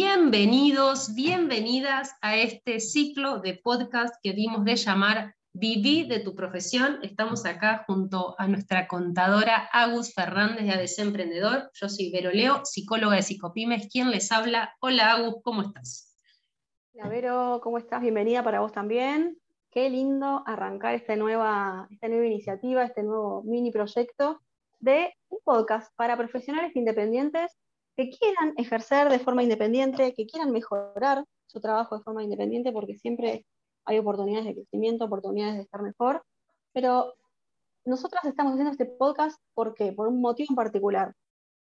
Bienvenidos, bienvenidas a este ciclo de podcast que dimos de llamar Viví de tu profesión. Estamos acá junto a nuestra contadora Agus Fernández de ADC Emprendedor. Yo soy Vero Leo, psicóloga de Psicopymes. ¿Quién les habla? Hola Agus, ¿cómo estás? Hola Vero, ¿cómo estás? Bienvenida para vos también. Qué lindo arrancar esta nueva, esta nueva iniciativa, este nuevo mini proyecto de un podcast para profesionales independientes que quieran ejercer de forma independiente, que quieran mejorar su trabajo de forma independiente, porque siempre hay oportunidades de crecimiento, oportunidades de estar mejor, pero nosotras estamos haciendo este podcast ¿por Por un motivo en particular,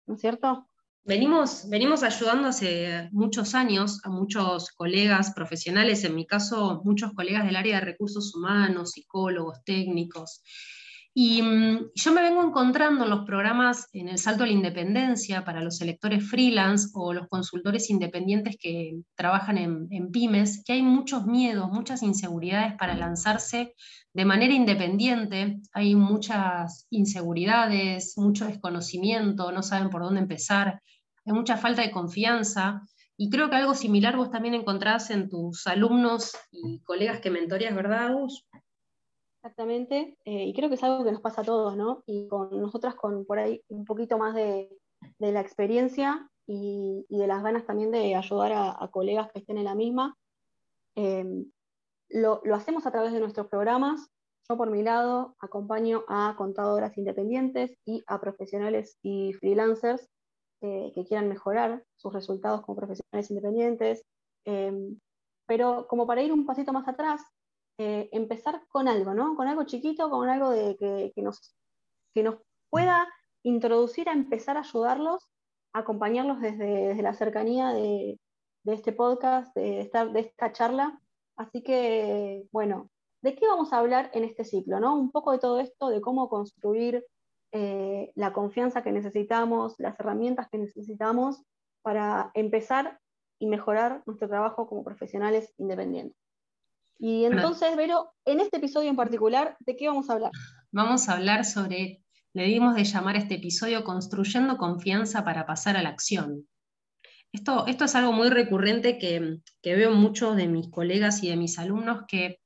¿no es cierto? Venimos, venimos ayudando hace muchos años a muchos colegas profesionales, en mi caso muchos colegas del área de recursos humanos, psicólogos, técnicos, y mm, yo me vengo encontrando en los programas en el salto a la independencia para los electores freelance o los consultores independientes que trabajan en, pymes, que hay muchos miedos, muchas inseguridades para lanzarse de manera independiente. Hay muchas inseguridades, mucho desconocimiento, no saben por dónde empezar, hay mucha falta de confianza. Y creo que algo similar vos también encontrás en tus alumnos y colegas que mentorías, ¿verdad, Gus? Exactamente, eh, y creo que es algo que nos pasa a todos, ¿no? Y con nosotras con por ahí un poquito más de, la experiencia y, de las ganas también de ayudar a, colegas que estén en la misma. Em, lo, hacemos a través de nuestros programas. Yo por mi lado acompaño a contadoras independientes y a profesionales y freelancers eh, que quieran mejorar sus resultados como profesionales independientes. Em, pero como para ir un pasito más atrás, eh, empezar con algo, ¿no? Con algo chiquito, con algo de, que, nos, que nos pueda introducir a empezar a ayudarlos, a acompañarlos desde, la cercanía de, este podcast, de, esta, charla. Así que, bueno, ¿de qué vamos a hablar en este ciclo? ¿no? Un poco de todo esto, de cómo construir eh, la confianza que necesitamos, las herramientas que necesitamos para empezar y mejorar nuestro trabajo como profesionales independientes. Y entonces, Vero, en este episodio en particular, ¿de qué vamos a hablar? Vamos a hablar sobre, le dimos de llamar este episodio Construyendo confianza para pasar a la acción. Esto, esto es algo muy recurrente que, que veo muchos de mis colegas y de mis alumnos que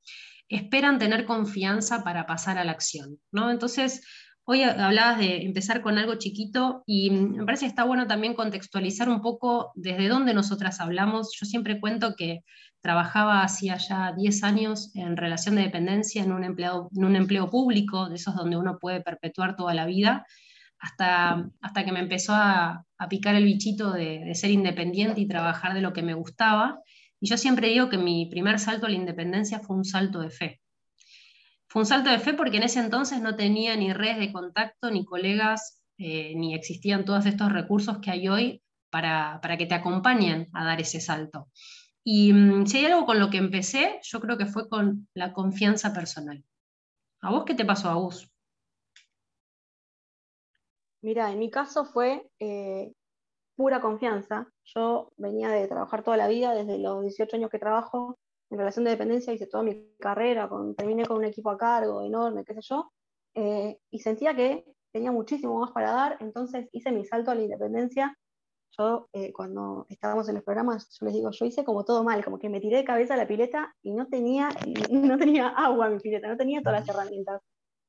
esperan tener confianza para pasar a la acción. ¿no? Entonces, Hoy hablabas de empezar con algo chiquito y me parece que está bueno también contextualizar un poco desde dónde nosotras hablamos. Yo siempre cuento que trabajaba hacía ya 10 años en relación de dependencia en un, empleado, en un empleo público, de esos donde uno puede perpetuar toda la vida, hasta, hasta que me empezó a, picar el bichito de ser independiente y trabajar de lo que me gustaba. Y yo siempre digo que mi primer salto a la independencia fue un salto de fe fue un salto de fe porque en ese entonces no tenía ni redes de contacto, ni colegas, eh, ni existían todos estos recursos que hay hoy para, que te acompañen a dar ese salto. Y mm, si hay algo con lo que empecé, yo creo que fue con la confianza personal. ¿A vos qué te pasó, a vos? Mira, en mi caso fue eh, pura confianza. Yo venía de trabajar toda la vida, desde los 18 años que trabajo, en relación de dependencia hice toda mi carrera, con, terminé con un equipo a cargo enorme, qué sé yo, eh, y sentía que tenía muchísimo más para dar, entonces hice mi salto a la independencia. Yo, eh, cuando estábamos en los programas, yo les digo, yo hice como todo mal, como que me tiré de cabeza a la pileta y no tenía, no tenía agua en mi pileta, no tenía todas las herramientas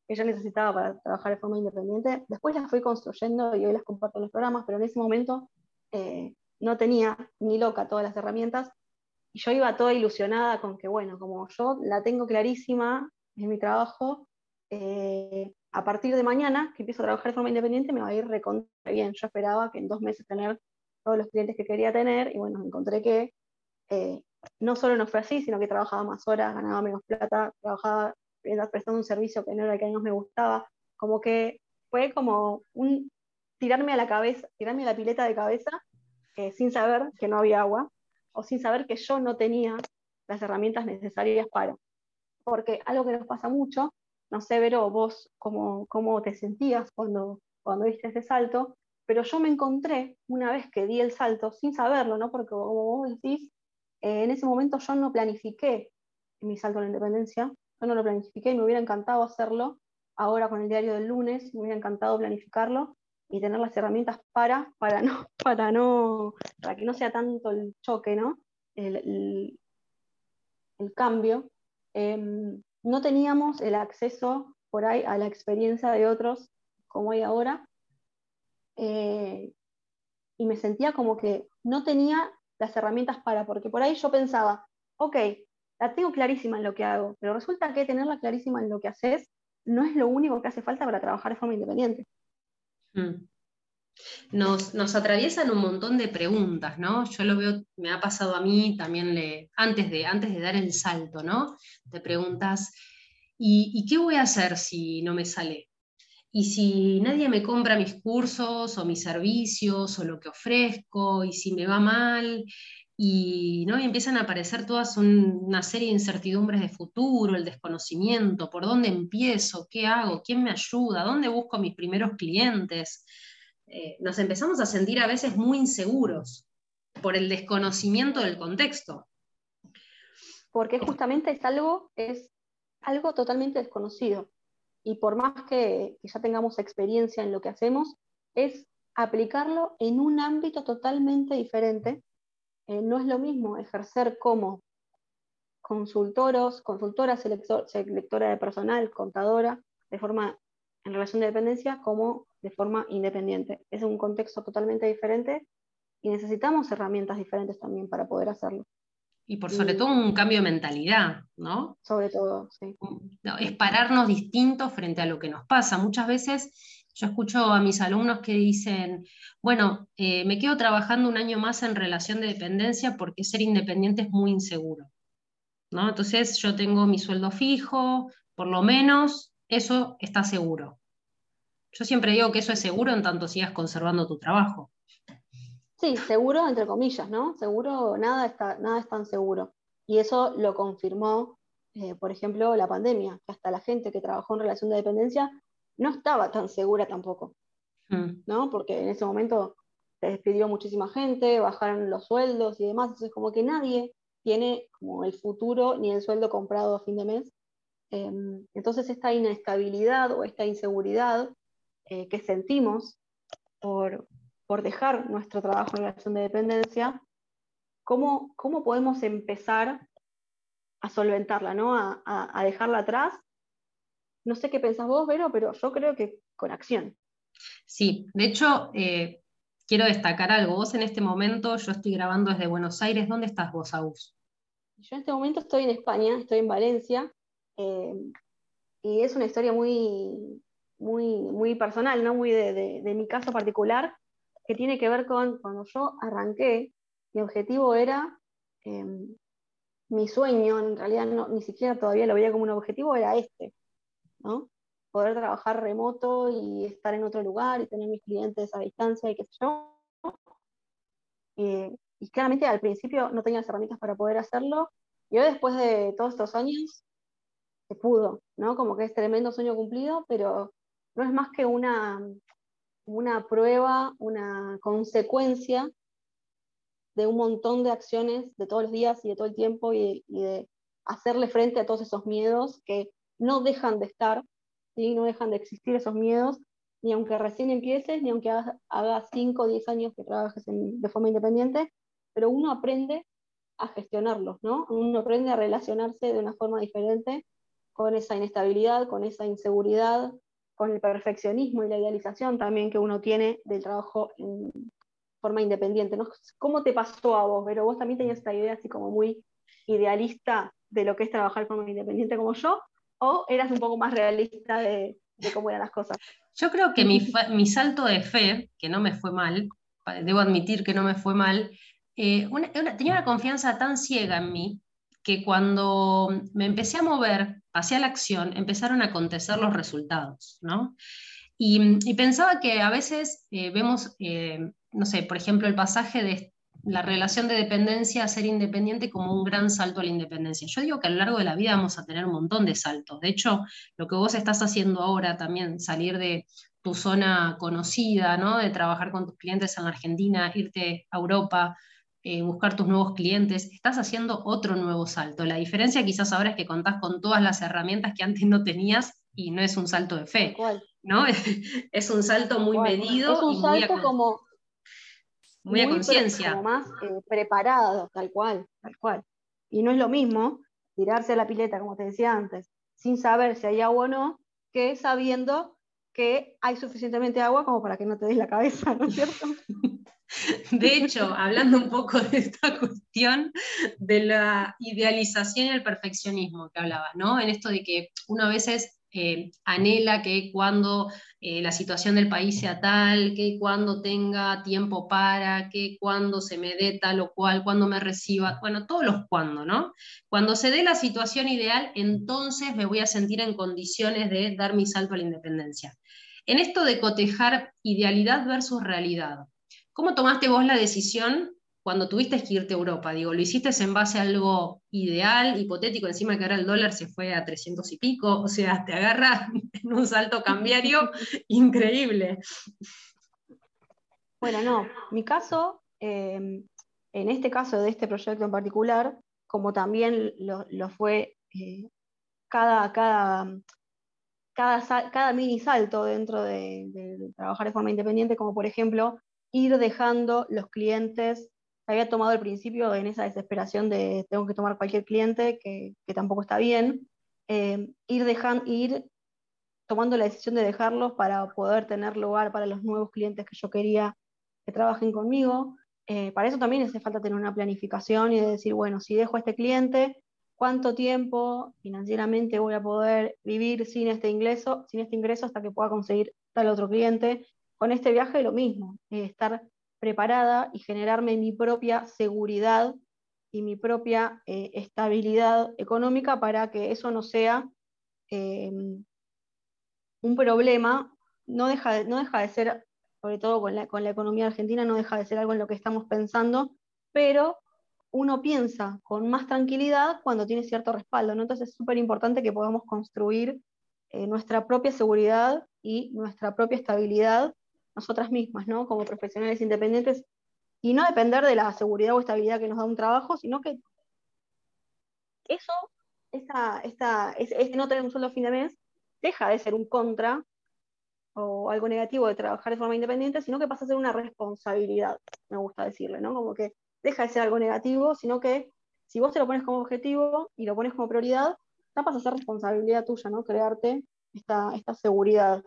que yo necesitaba para trabajar de forma independiente. Después las fui construyendo y hoy las comparto en los programas, pero en ese momento eh, no tenía ni loca todas las herramientas y yo iba toda ilusionada con que, bueno, como yo la tengo clarísima en mi trabajo, eh, a partir de mañana, que empiezo a trabajar de forma independiente, me va a ir recontra bien. Yo esperaba que en dos meses tener todos los clientes que quería tener, y bueno, encontré que eh, no solo no fue así, sino que trabajaba más horas, ganaba menos plata, trabajaba prestando un servicio que no era el que a mí me gustaba, como que fue como un tirarme a la cabeza, tirarme a la pileta de cabeza, eh, sin saber que no había agua, o sin saber que yo no tenía las herramientas necesarias para. Porque algo que nos pasa mucho, no sé, Vero, vos cómo, cómo te sentías cuando, cuando diste ese salto, pero yo me encontré una vez que di el salto sin saberlo, ¿no? Porque como vos decís, eh, en ese momento yo no planifiqué mi salto a la independencia, yo no lo planifiqué, me hubiera encantado hacerlo, ahora con el diario del lunes, me hubiera encantado planificarlo, y tener las herramientas para, para, no, para, no, para que no sea tanto el choque, ¿no? el, el, cambio, em, no teníamos el acceso por ahí a la experiencia de otros como hay ahora, eh, y me sentía como que no tenía las herramientas para, porque por ahí yo pensaba, ok, la tengo clarísima en lo que hago, pero resulta que tenerla clarísima en lo que haces no es lo único que hace falta para trabajar de forma independiente. Mm. Nos, nos, atraviesan un montón de preguntas, ¿no? Yo lo veo, me ha pasado a mí también le, antes, de, antes de dar el salto, ¿no? Te preguntas, ¿y, ¿y qué voy a hacer si no me sale? Y si nadie me compra mis cursos o mis servicios o lo que ofrezco, y si me va mal, y, ¿no? empiezan a aparecer todas una serie de incertidumbres de futuro, el desconocimiento, por dónde empiezo, qué hago, quién me ayuda, dónde busco mis primeros clientes. Eh, nos empezamos a sentir a veces muy inseguros por el desconocimiento del contexto. Porque justamente es algo, es algo totalmente desconocido y por más que, ya tengamos experiencia en lo que hacemos, es aplicarlo en un ámbito totalmente diferente. Eh, no es lo mismo ejercer como consultoros, consultora, selectora de personal, contadora, de forma en relación de dependencia, como de forma independiente. Es un contexto totalmente diferente y necesitamos herramientas diferentes también para poder hacerlo. Y por sobre todo un cambio de mentalidad, ¿no? Sobre todo, sí. Es pararnos distintos frente a lo que nos pasa. Muchas veces yo escucho a mis alumnos que dicen, bueno, eh, me quedo trabajando un año más en relación de dependencia porque ser independiente es muy inseguro. ¿no? Entonces yo tengo mi sueldo fijo, por lo menos eso está seguro. Yo siempre digo que eso es seguro en tanto sigas conservando tu trabajo. Sí, seguro, entre comillas, ¿no? Seguro, nada, está, nada es tan seguro. Y eso lo confirmó, eh, por ejemplo, la pandemia, que hasta la gente que trabajó en relación de dependencia no estaba tan segura tampoco, mm. ¿no? Porque en ese momento se despidió muchísima gente, bajaron los sueldos y demás, entonces como que nadie tiene como el futuro ni el sueldo comprado a fin de mes. Em, entonces esta inestabilidad o esta inseguridad eh, que sentimos por, por dejar nuestro trabajo en relación de dependencia, ¿cómo, cómo podemos empezar a solventarla, ¿no? A, dejarla atrás? No sé qué pensás vos, Vero, pero yo creo que con acción. Sí, de hecho, eh, quiero destacar algo. Vos en este momento, yo estoy grabando desde Buenos Aires. ¿Dónde estás vos, Agus? Yo en este momento estoy en España, estoy en Valencia, eh, y es una historia muy, muy, muy personal, ¿no? muy de, de mi caso particular que tiene que ver con cuando yo arranqué, mi objetivo era, em, mi sueño, en realidad no, ni siquiera todavía lo veía como un objetivo, era este, ¿no? Poder trabajar remoto y estar en otro lugar y tener mis clientes a distancia y qué sé yo. y claramente al principio no tenía las herramientas para poder hacerlo, y hoy después de todos estos años, se pudo, ¿no? Como que es tremendo sueño cumplido, pero no es más que una, una prueba, una consecuencia de un montón de acciones de todos los días y de todo el tiempo y, de hacerle frente a todos esos miedos que no dejan de estar, ¿sí? no dejan de existir esos miedos, ni aunque recién empieces, ni aunque hagas 5 o 10 años que trabajes de forma independiente, pero uno aprende a gestionarlos, ¿no? Uno aprende a relacionarse de una forma diferente con esa inestabilidad, con esa inseguridad, con el perfeccionismo y la idealización también que uno tiene del trabajo en forma independiente. ¿no? ¿Cómo te pasó a vos, pero vos también tenías esta idea así como muy idealista de lo que es trabajar como independiente como yo, o eras un poco más realista de, cómo eran las cosas? Yo creo que mi, mi, salto de fe, que no me fue mal, debo admitir que no me fue mal, eh, tenía una confianza tan ciega en mí que cuando me empecé a mover hacia la acción, empezaron a acontecer los resultados, ¿no? Y, pensaba que a veces eh, vemos, eh, no sé, por ejemplo, el pasaje de la relación de dependencia a ser independiente como un gran salto a la independencia. Yo digo que a lo largo de la vida vamos a tener un montón de saltos. De hecho, lo que vos estás haciendo ahora también, salir de tu zona conocida, ¿no? de trabajar con tus clientes en la Argentina, irte a Europa, eh, buscar tus nuevos clientes, estás haciendo otro nuevo salto. La diferencia quizás ahora es que contás con todas las herramientas que antes no tenías y no es un salto de fe. ¿no? es un salto muy medido. Es un salto como muy, a conciencia. Más eh, preparado, tal cual, tal cual. Y no es lo mismo tirarse a la pileta, como te decía antes, sin saber si hay agua o no, que sabiendo que hay suficientemente agua como para que no te des la cabeza, ¿no es cierto? De hecho, hablando un poco de esta cuestión de la idealización y el perfeccionismo que hablaba, ¿no? En esto de que uno a veces eh, anhela que cuando eh, la situación del país sea tal, que cuando tenga tiempo para, que cuando se me dé tal o cual, cuando me reciba, bueno, todos los cuando, ¿no? Cuando se dé la situación ideal, entonces me voy a sentir en condiciones de dar mi salto a la independencia. En esto de cotejar idealidad versus realidad, ¿cómo tomaste vos la decisión cuando tuviste que irte a Europa, digo, ¿lo hiciste en base a algo ideal, hipotético, encima que ahora el dólar se fue a 300 y pico, o sea, te agarra en un salto cambiario increíble? Bueno, no, mi caso, em, en este caso de este proyecto en particular, como también lo, fue eh, cada, cada, cada, cada, mini salto dentro de, de trabajar de forma independiente, como por ejemplo ir dejando los clientes había tomado al principio en esa desesperación de tengo que tomar cualquier cliente, que, tampoco está bien, eh, ir, dejando, ir tomando la decisión de dejarlos para poder tener lugar para los nuevos clientes que yo quería que trabajen conmigo. Eh, para eso también hace falta tener una planificación y de decir, bueno, si dejo a este cliente, ¿cuánto tiempo financieramente voy a poder vivir sin este ingreso, sin este ingreso hasta que pueda conseguir tal otro cliente? Con este viaje lo mismo, eh, estar preparada y generarme mi propia seguridad y mi propia eh, estabilidad económica para que eso no sea em, un problema. No deja, de, no deja de ser, sobre todo con la, con la economía argentina, no deja de ser algo en lo que estamos pensando, pero uno piensa con más tranquilidad cuando tiene cierto respaldo. Entonces es súper importante que podamos construir eh, nuestra propia seguridad y nuestra propia estabilidad nosotras mismas, ¿no? Como profesionales independientes, y no depender de la seguridad o estabilidad que nos da un trabajo, sino que eso, esta, esta, ese, no tener un sueldo a fin de mes, deja de ser un contra o algo negativo de trabajar de forma independiente, sino que pasa a ser una responsabilidad, me gusta decirle, ¿no? Como que deja de ser algo negativo, sino que si vos te lo pones como objetivo y lo pones como prioridad, ya pasa a ser responsabilidad tuya, ¿no? Crearte esta, esta seguridad.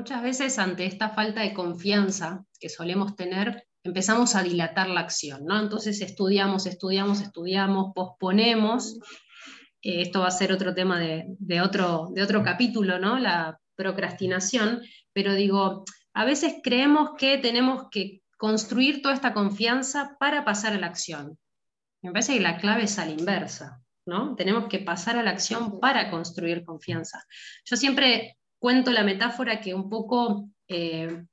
Muchas veces ante esta falta de confianza que solemos tener, empezamos a dilatar la acción, ¿no? Entonces estudiamos, estudiamos, estudiamos, posponemos. Eh, esto va a ser otro tema de, otro, de otro capítulo, ¿no? La procrastinación, pero digo, a veces creemos que tenemos que construir toda esta confianza para pasar a la acción. Me parece que la clave es a la inversa, ¿no? Tenemos que pasar a la acción para construir confianza. Yo siempre cuento la metáfora que un poco eh,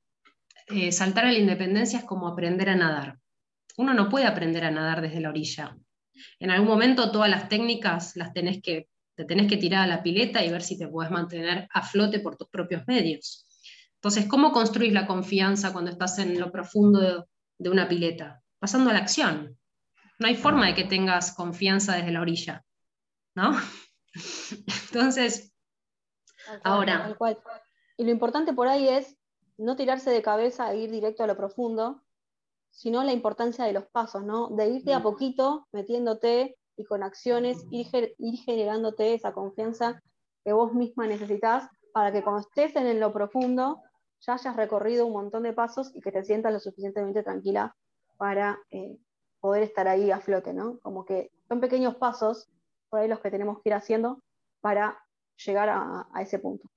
eh, saltar a la independencia es como aprender a nadar. Uno no puede aprender a nadar desde la orilla. En algún momento todas las técnicas las tenés que, te tenés que tirar a la pileta y ver si te puedes mantener a flote por tus propios medios. Entonces, ¿cómo construís la confianza cuando estás en lo profundo de, de una pileta? Pasando a la acción. No hay forma de que tengas confianza desde la orilla, ¿no? Entonces, Ahora. Y lo importante por ahí es no tirarse de cabeza e ir directo a lo profundo, sino la importancia de los pasos, ¿no? De irte a poquito metiéndote y con acciones ir, generándote esa confianza que vos misma necesitas para que cuando estés en lo profundo ya hayas recorrido un montón de pasos y que te sientas lo suficientemente tranquila para eh, poder estar ahí a flote, ¿no? Como que son pequeños pasos por ahí los que tenemos que ir haciendo para llegar a, ese punto.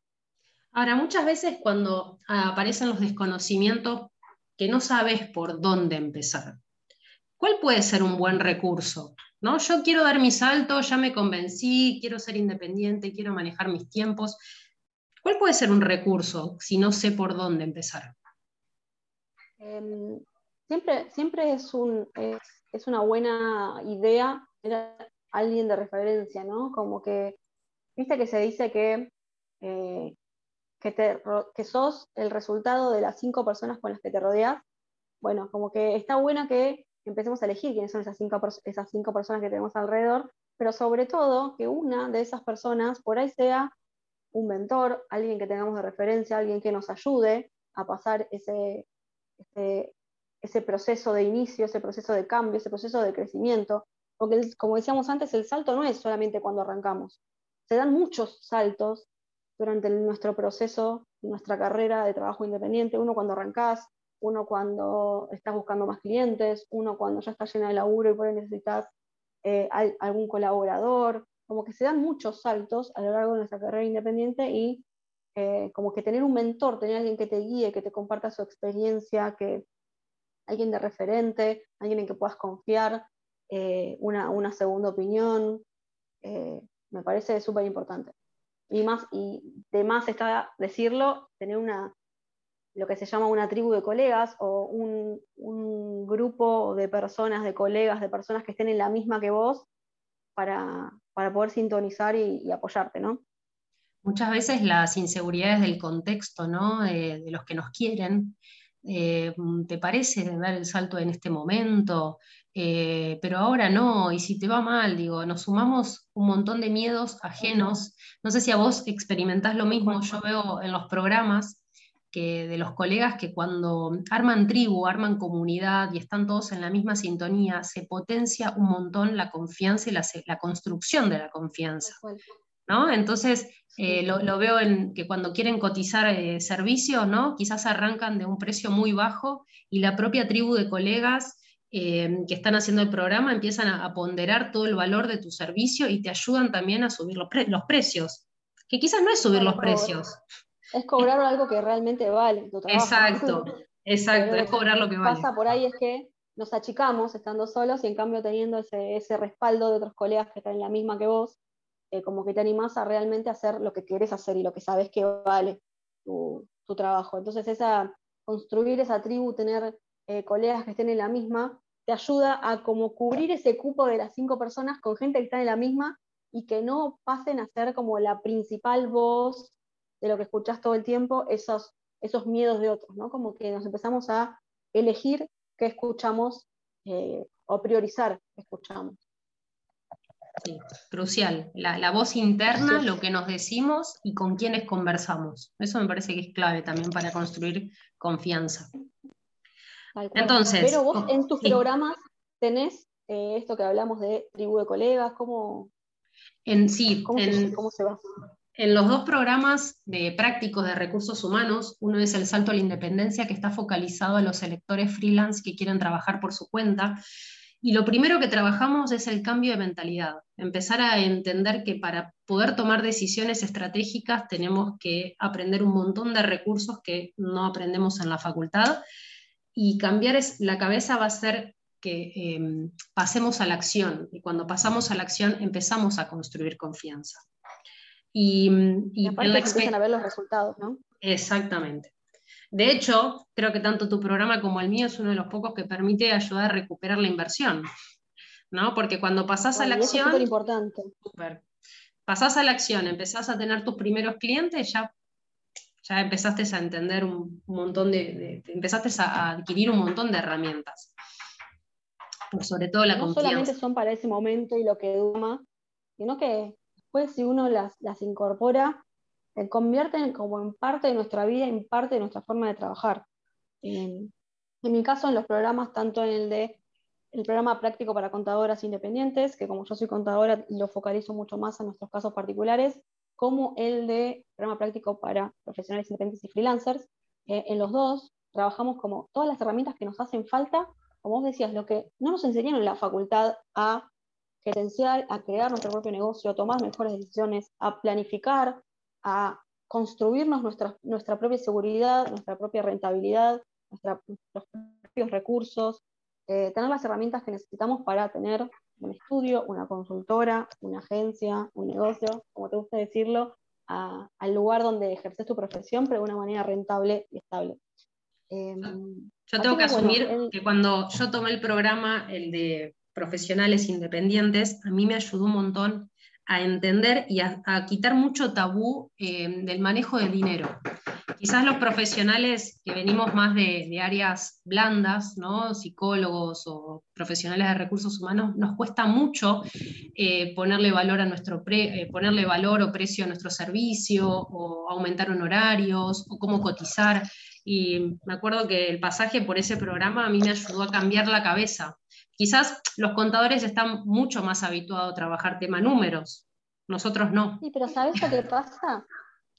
Ahora, muchas veces cuando aparecen los desconocimientos que no sabes por dónde empezar, ¿cuál puede ser un buen recurso? ¿No? Yo quiero dar mi salto, ya me convencí, quiero ser independiente, quiero manejar mis tiempos. ¿Cuál puede ser un recurso si no sé por dónde empezar? Em, siempre, siempre es, un, es, una buena idea tener alguien de referencia, ¿no? Como que Viste que se dice que, eh, que, sos el resultado de las cinco personas con las que te rodeas. Bueno, como que está bueno que empecemos a elegir quiénes son esas cinco, esas cinco personas que tenemos alrededor, pero sobre todo que una de esas personas por ahí sea un mentor, alguien que tengamos de referencia, alguien que nos ayude a pasar ese, ese, proceso de inicio, ese proceso de cambio, ese proceso de crecimiento. Porque, como decíamos antes, el salto no es solamente cuando arrancamos. Se dan muchos saltos durante nuestro proceso, nuestra carrera de trabajo independiente. Uno cuando arrancás, uno cuando estás buscando más clientes, uno cuando ya estás llena de laburo y por ahí necesitas eh, algún colaborador, como que se dan muchos saltos a lo largo de nuestra carrera independiente y eh, como que tener un mentor, tener alguien que te guíe, que te comparta su experiencia, que alguien de referente, alguien en que puedas confiar, eh, una, segunda opinión, me parece súper importante. Y, más, y de más está decirlo, tener una, lo que se llama una tribu de colegas o un, grupo de personas, de colegas, de personas que estén en la misma que vos para, poder sintonizar y, apoyarte, ¿no? Muchas veces las inseguridades del contexto, ¿no? De los que nos quieren, eh, ¿te parece dar el salto en este momento? Eh, pero ahora no, y si te va mal, digo, nos sumamos un montón de miedos ajenos. No sé si a vos experimentás lo mismo, yo veo en los programas que de los colegas que cuando arman tribu, arman comunidad y están todos en la misma sintonía, se potencia un montón la confianza y la, construcción de la confianza. ¿No? Entonces, eh, lo, veo en que cuando quieren cotizar eh, servicios, ¿no? quizás arrancan de un precio muy bajo y la propia tribu de colegas eh, que están haciendo el programa empiezan a, ponderar todo el valor de tu servicio y te ayudan también a subir los, los precios, que quizás no es subir los precios es cobrar algo que realmente vale tu trabajo. Exacto, exacto, es cobrar lo que vale. Pasa por ahí es que nos achicamos estando solos y en cambio teniendo ese, respaldo de otros colegas que están en la misma que vos, eh, como que te animás a realmente hacer lo que quieres hacer y lo que sabes que vale tu, trabajo. Entonces esa, construir esa tribu, tener eh, colegas que estén en la misma, te ayuda a como cubrir ese cupo de las cinco personas con gente que está en la misma y que no pasen a ser como la principal voz de lo que escuchás todo el tiempo, esos, esos miedos de otros, ¿no? Como que nos empezamos a elegir qué escuchamos eh, o priorizar qué escuchamos. Sí, crucial. La, voz interna, lo que nos decimos y con quiénes conversamos. Eso me parece que es clave también para construir confianza. Entonces, Pero vos en tus programas tenés eh, esto que hablamos de tribu de colegas, ¿cómo, en, sí, ¿cómo, se, ¿cómo se va? En los dos programas de prácticos de recursos humanos, uno es el Salto a la Independencia, que está focalizado a los electores freelance que quieren trabajar por su cuenta. Y lo primero que trabajamos es el cambio de mentalidad, empezar a entender que para poder tomar decisiones estratégicas tenemos que aprender un montón de recursos que no aprendemos en la facultad y cambiar la cabeza va a ser que em, pasemos a la acción y cuando pasamos a la acción empezamos a construir confianza. Y, y, empiezan a ver los resultados, ¿no? Exactamente. De hecho, creo que tanto tu programa como el mío es uno de los pocos que permite ayudar a recuperar la inversión, ¿no? Porque cuando pasás a la acción... Es súper importante. Pasás a la acción, empezás a tener tus primeros clientes, ya, ya empezaste a entender un, montón de, empezaste a adquirir un montón de herramientas. Por sobre todo la confianza. No solamente son para ese momento y lo que duma, sino que después si uno las, incorpora, se convierten como en parte de nuestra vida, en parte de nuestra forma de trabajar. En, mi caso, en los programas, tanto en el de el programa práctico para contadoras independientes, que como yo soy contadora lo focalizo mucho más en nuestros casos particulares, como el de programa práctico para profesionales independientes y freelancers. En los dos trabajamos como todas las herramientas que nos hacen falta, como vos decías, lo que no nos enseñaron en la facultad a gerenciar, a crear nuestro propio negocio, a tomar mejores decisiones, a planificar, a construirnos nuestra, nuestra propia seguridad, nuestra propia rentabilidad, nuestros propios recursos, eh, tener las herramientas que necesitamos para tener un estudio, una consultora, una agencia, un negocio, como te gusta decirlo, al lugar donde ejerces tu profesión, pero de una manera rentable y estable. Em, yo tengo que asumir que cuando yo tomé el programa, el de profesionales independientes, a mí me ayudó un montón a entender y a, quitar mucho tabú eh, del manejo de dinero. quizás los profesionales que venimos más de, áreas blandas, ¿no? psicólogos o profesionales de recursos humanos, nos cuesta mucho eh, ponerle valor a nuestro eh, ponerle valor o precio a nuestro servicio, o aumentar honorarios, o cómo cotizar. Y me acuerdo que el pasaje por ese programa a mí me ayudó a cambiar la cabeza. Quizás los contadores están mucho más habituados a trabajar tema números, nosotros no. Sí, pero ¿sabes lo que pasa?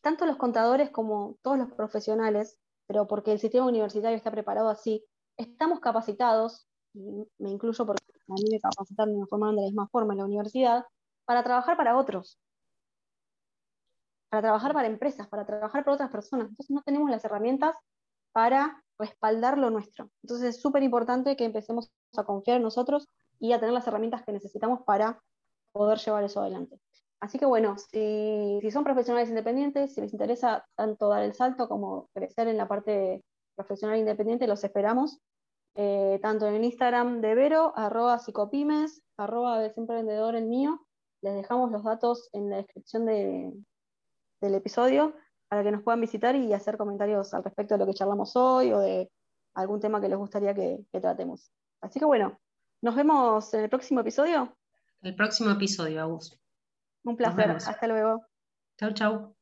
tanto los contadores como todos los profesionales, pero porque el sistema universitario está preparado así, estamos capacitados, y me incluyo porque a mí me capacitaron y me formaron de la misma forma en la universidad, para trabajar para otros, para trabajar para empresas, para trabajar para otras personas. Entonces no tenemos las herramientas para respaldar lo nuestro. Entonces es súper importante que empecemos a confiar en nosotros y a tener las herramientas que necesitamos para poder llevar eso adelante. Así que bueno, si, son profesionales independientes, si les interesa tanto dar el salto como crecer en la parte profesional independiente, los esperamos. Eh, tanto en el Instagram de Vero, arroba psicopymes, arroba emprendedor el mío. Les dejamos los datos en la descripción del episodio para que nos puedan visitar y hacer comentarios al respecto de lo que charlamos hoy o de algún tema que les gustaría que, que tratemos. Así que bueno, nos vemos en el próximo episodio. El próximo episodio, Augusto. Un placer. Hasta luego. Chau, chau.